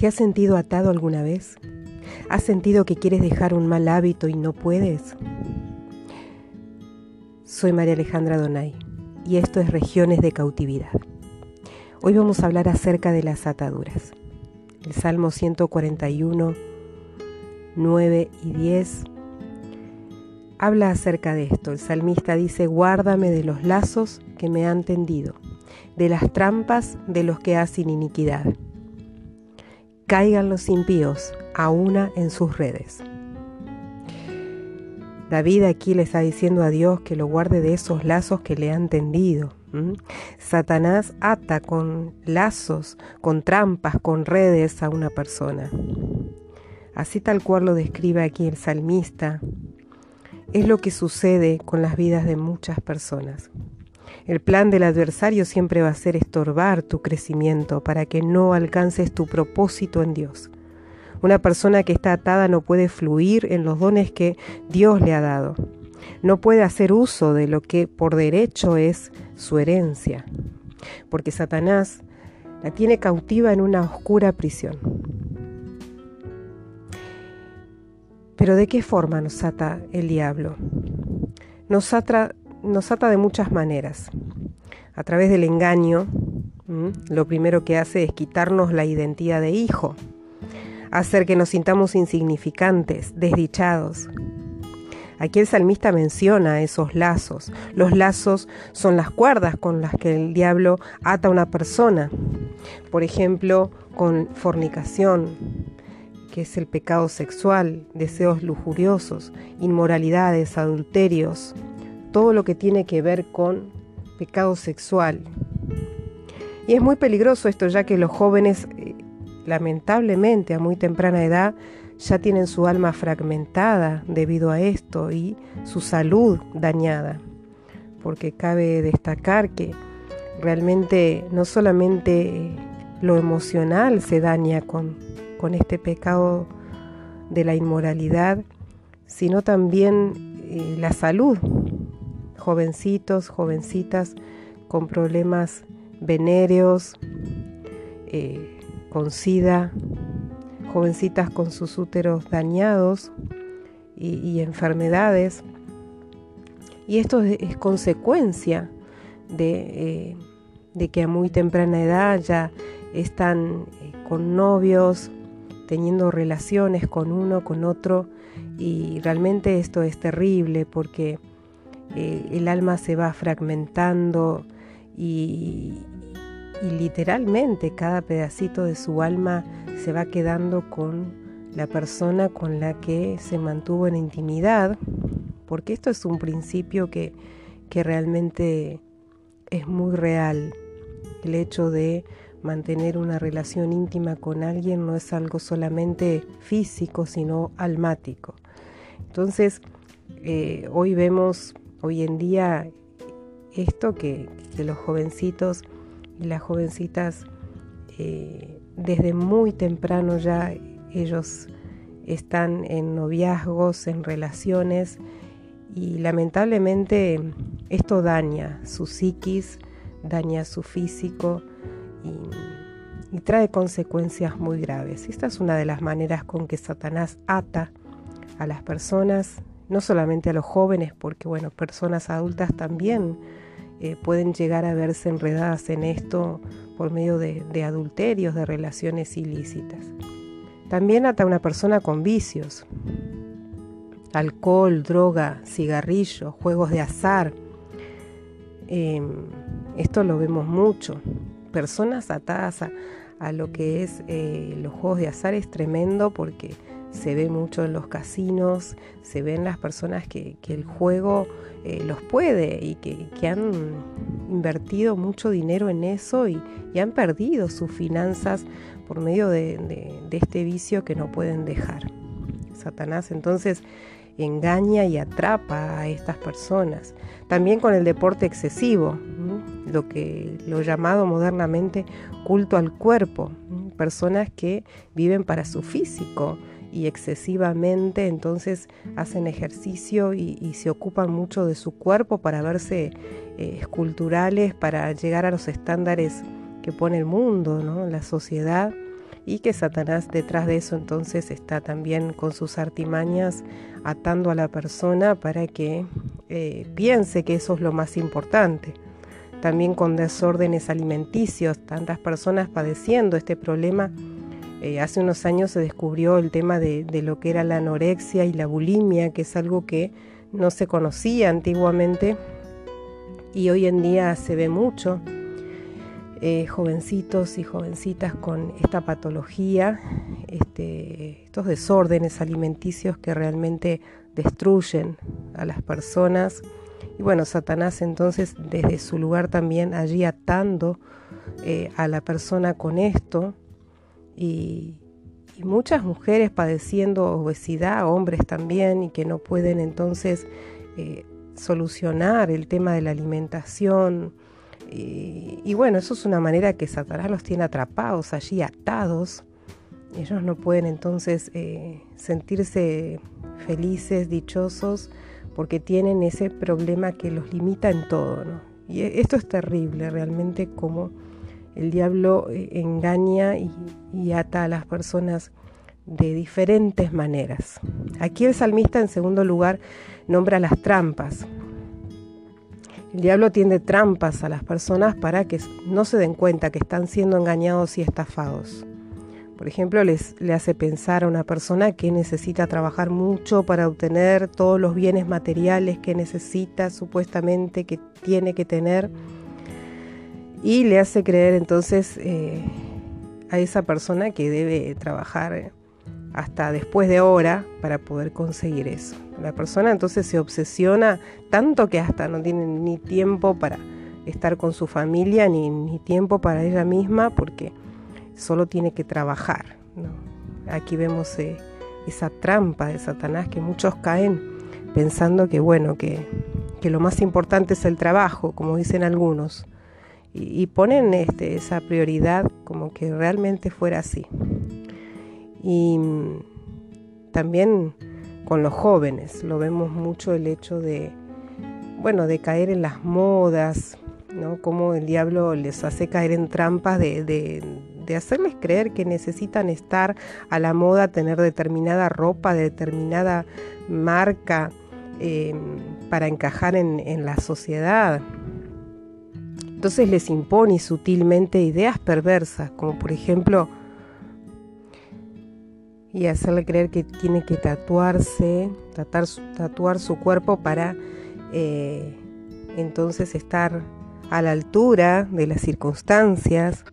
¿Te has sentido atado alguna vez? ¿Has sentido que quieres dejar un mal hábito y no puedes? Soy María Alejandra Donay y esto es Regiones de Cautividad. Hoy vamos a hablar acerca de las ataduras. El Salmo 141, 9 y 10 habla acerca de esto. El salmista dice, guárdame de los lazos que me han tendido, de las trampas de los que hacen iniquidad. Caigan los impíos a una en sus redes. David aquí le está diciendo a Dios que lo guarde de esos lazos que le han tendido. Satanás ata con lazos, con trampas, con redes a una persona. Así tal cual lo describe aquí el salmista, es lo que sucede con las vidas de muchas personas. El plan del adversario siempre va a ser estorbar tu crecimiento para que no alcances tu propósito en Dios. Una persona que está atada no puede fluir en los dones que Dios le ha dado. No puede hacer uso de lo que por derecho es su herencia, porque Satanás la tiene cautiva en una oscura prisión. Pero ¿de qué forma nos ata el diablo? Nos ata, nos ata de muchas maneras. A través del engaño, lo primero que hace es quitarnos la identidad de hijo hacer que nos sintamos insignificantes, desdichados. Aquí el salmista menciona esos lazos. Los lazos son las cuerdas con las que el diablo ata a una persona. Por ejemplo, con fornicación, que es el pecado sexual, deseos lujuriosos, inmoralidades, adulterios, todo lo que tiene que ver con pecado sexual. Y es muy peligroso esto ya que los jóvenes eh, lamentablemente a muy temprana edad ya tienen su alma fragmentada debido a esto y su salud dañada. Porque cabe destacar que realmente no solamente lo emocional se daña con, con este pecado de la inmoralidad, sino también eh, la salud. Jovencitos, jovencitas con problemas venéreos, eh, con sida, jovencitas con sus úteros dañados y, enfermedades. Y esto es, consecuencia de, eh, de, que a muy temprana edad ya están eh, con novios, teniendo relaciones con uno, con otro, y realmente esto es terrible porque eh, el alma se va fragmentando y, literalmente cada pedacito de su alma se va quedando con la persona con la que se mantuvo en intimidad, porque esto es un principio que, que realmente es muy real. El hecho de mantener una relación íntima con alguien no es algo solamente físico, sino almático. Entonces, eh, hoy vemos, hoy en día, esto que, los jovencitos y las jovencitas eh, desde muy temprano ya ellos están en noviazgos, en relaciones y lamentablemente esto daña su psiquis, daña su físico y trae consecuencias muy graves. Esta es una de las maneras con que Satanás ata a las personas, no solamente a los jóvenes, porque bueno, personas adultas también eh, pueden llegar a verse enredadas en esto por medio de, adulterios, de relaciones ilícitas. También ata una persona con vicios, alcohol, droga, cigarrillo, juegos de azar. Em, esto lo vemos mucho. Personas atadas a, lo que es eh, los juegos de azar es tremendo porque se ve mucho en los casinos, se ven las personas que, el juego eh, los puede y que, han invertido mucho dinero en eso y, han perdido sus finanzas por medio de, este vicio que no pueden dejar. Satanás entonces engaña y atrapa a estas personas. También con el deporte excesivo, lo que lo llamado modernamente culto al cuerpo, personas que viven para su físico, y excesivamente, entonces hacen ejercicio y, se ocupan mucho de su cuerpo para verse eh, esculturales, para llegar a los estándares que pone el mundo, ¿no? la sociedad, y que Satanás detrás de eso entonces está también con sus artimañas atando a la persona para que eh, piense que eso es lo más importante. También con desórdenes alimenticios, tantas personas padeciendo este problema. Eh, hace unos años se descubrió el tema de, lo que era la anorexia y la bulimia, que es algo que no se conocía antiguamente y hoy en día se ve mucho eh, jovencitos y jovencitas con esta patología, este, estos desórdenes alimenticios que realmente destruyen a las personas. Y bueno, Satanás entonces desde su lugar también allí atando eh, a la persona con esto y, muchas mujeres padeciendo obesidad, hombres también, y que no pueden entonces eh, solucionar el tema de la alimentación, y, bueno, eso es una manera que Satanás los tiene atrapados allí, atados. Ellos no pueden entonces eh, sentirse felices, dichosos, porque tienen ese problema que los limita en todo. Y e, esto es terrible, realmente como el diablo eh, engaña y ata a las personas de diferentes maneras. Aquí el salmista en segundo lugar nombra las trampas. El diablo tiende trampas a las personas para que no se den cuenta que están siendo engañados y estafados. Por ejemplo, les, le hace pensar a una persona que necesita trabajar mucho para obtener todos los bienes materiales que necesita supuestamente que tiene que tener y le hace creer entonces eh, a esa persona que debe trabajar hasta después de hora para poder conseguir eso. La persona entonces se obsesiona tanto que hasta no tiene ni tiempo para estar con su familia ni, tiempo para ella misma porque solo tiene que trabajar. Aquí vemos eh, esa trampa de Satanás que muchos caen pensando que bueno, que, lo más importante es el trabajo, como dicen algunos, y, ponen este, esa prioridad como que realmente fuera así y también con los jóvenes lo vemos mucho el hecho de bueno de caer en las modas ¿no? Como el diablo les hace caer en trampas de, de, hacerles creer que necesitan estar a la moda, tener determinada ropa, determinada marca eh, para encajar en, en la sociedad. Entonces les impone sutilmente ideas perversas, como por ejemplo y hacerle creer que tiene que tatuarse, tatuar su cuerpo para eh, entonces estar a la altura de las circunstancias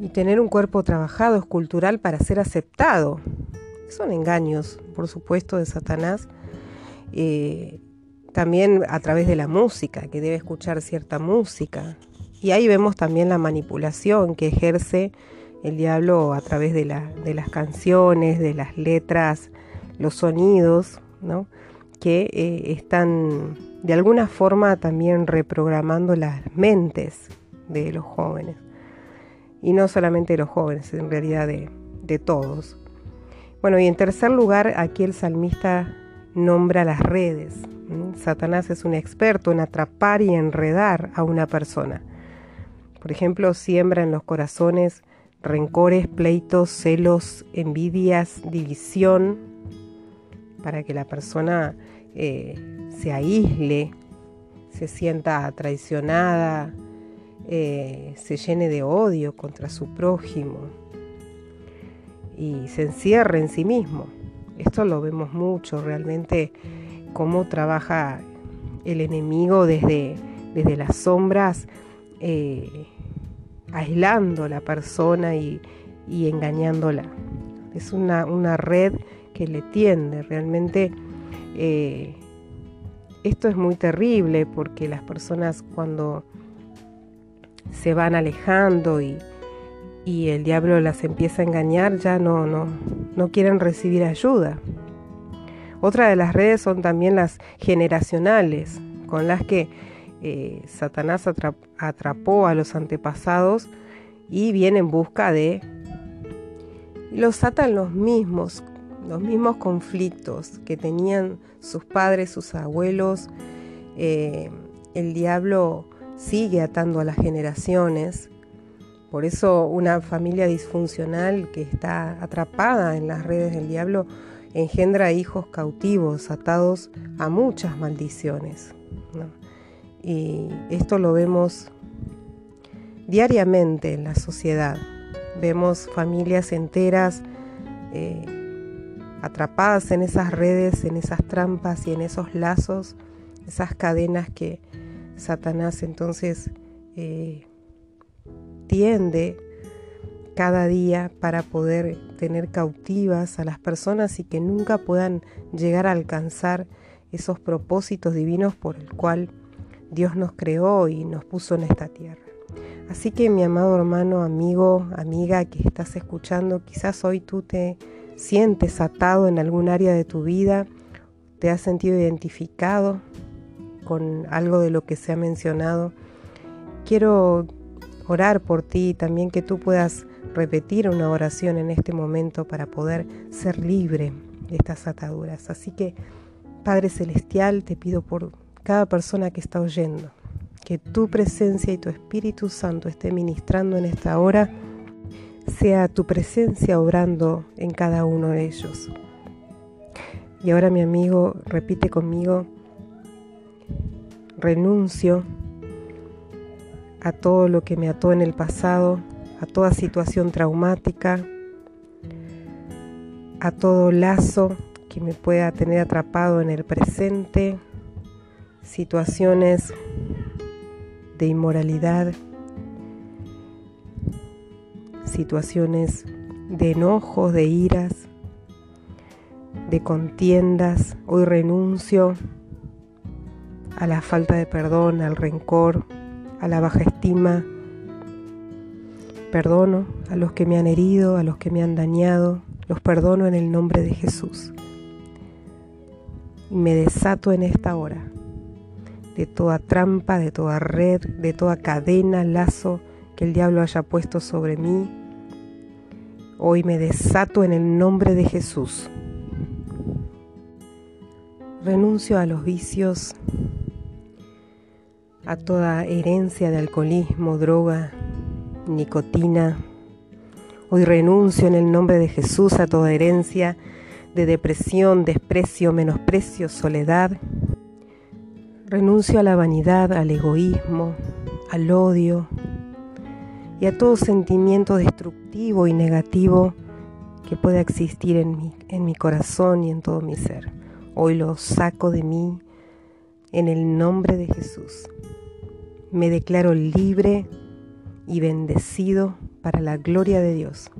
y tener un cuerpo trabajado escultural para ser aceptado. Son engaños, por supuesto, de Satanás. Eh, también a través de la música, que debe escuchar cierta música. Y ahí vemos también la manipulación que ejerce el diablo a través de, las canciones, de las letras, los sonidos, ¿no? que eh, están de alguna forma también reprogramando las mentes de los jóvenes. Y no solamente de los jóvenes, en realidad de, de todos. Bueno, y en tercer lugar, aquí el salmista nombra las redes. Satanás es un experto en atrapar y enredar a una persona. Por ejemplo, siembra en los corazones rencores, pleitos, celos, envidias, división, para que la persona eh, se aísle, se sienta traicionada, eh, se llene de odio contra su prójimo y se encierre en sí mismo. Esto lo vemos mucho, realmente cómo trabaja el enemigo desde, desde las sombras. Eh, aislando a la persona y, engañándola. Es una, red que le tiende. Realmente eh, esto es muy terrible porque las personas cuando se van alejando y, el diablo las empieza a engañar ya no, no, no quieren recibir ayuda. Otra de las redes son también las generacionales, con las que eh, Satanás atrapó a los antepasados y viene en busca de... Los atan los mismos, los mismos conflictos que tenían sus padres, sus abuelos. Eh, el diablo sigue atando a las generaciones Por eso una familia disfuncional que está atrapada en las redes del diablo engendra hijos cautivos, atados a muchas maldiciones. Y esto lo vemos diariamente en la sociedad. Vemos familias enteras eh, atrapadas en esas redes, en esas trampas y en esos lazos, esas cadenas que Satanás entonces eh, tiende cada día para poder tener cautivas a las personas y que nunca puedan llegar a alcanzar esos propósitos divinos por el cual Dios nos creó y nos puso en esta tierra. Así que mi amado hermano, amigo, amiga que estás escuchando, quizás hoy tú te sientes atado en algún área de tu vida, te has sentido identificado con algo de lo que se ha mencionado. Quiero orar por ti y también que tú puedas repetir una oración en este momento para poder ser libre de estas ataduras. Así que, Padre Celestial, te pido por cada persona que está oyendo, que tu presencia y tu Espíritu Santo esté ministrando en esta hora, sea tu presencia obrando en cada uno de ellos. Y ahora mi amigo, repite conmigo, renuncio a todo lo que me ató en el pasado, a toda situación traumática, a todo lazo que me pueda tener atrapado en el presente, situaciones de inmoralidad, situaciones de enojos, de iras, de contiendas. Hoy renuncio a la falta de perdón, al rencor, a la baja estima. Perdono a los que me han herido, a los que me han dañado. Los perdono en el nombre de Jesús. Y me desato en esta hora de toda trampa, de toda red, de toda cadena, lazo que el diablo haya puesto sobre mí. Hoy me desato en el nombre de Jesús. Renuncio a los vicios, a toda herencia de alcoholismo, droga, nicotina. Hoy renuncio en el nombre de Jesús a toda herencia de depresión, desprecio, menosprecio, soledad, Renuncio a la vanidad, al egoísmo, al odio y a todo sentimiento destructivo y negativo que pueda existir en mi, en mi corazón y en todo mi ser. Hoy lo saco de mí en el nombre de Jesús. Me declaro libre y bendecido para la gloria de Dios.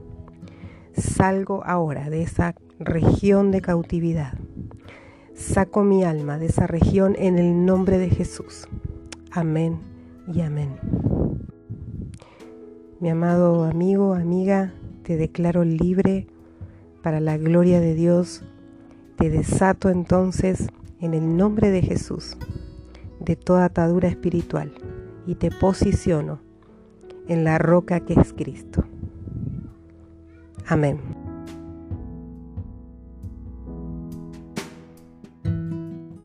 Salgo ahora de esa región de cautividad Saco mi alma de esa región en el nombre de Jesús. Amén y amén. Mi amado amigo, amiga, te declaro libre para la gloria de Dios. Te desato entonces en el nombre de Jesús de toda atadura espiritual y te posiciono en la roca que es Cristo. Amén.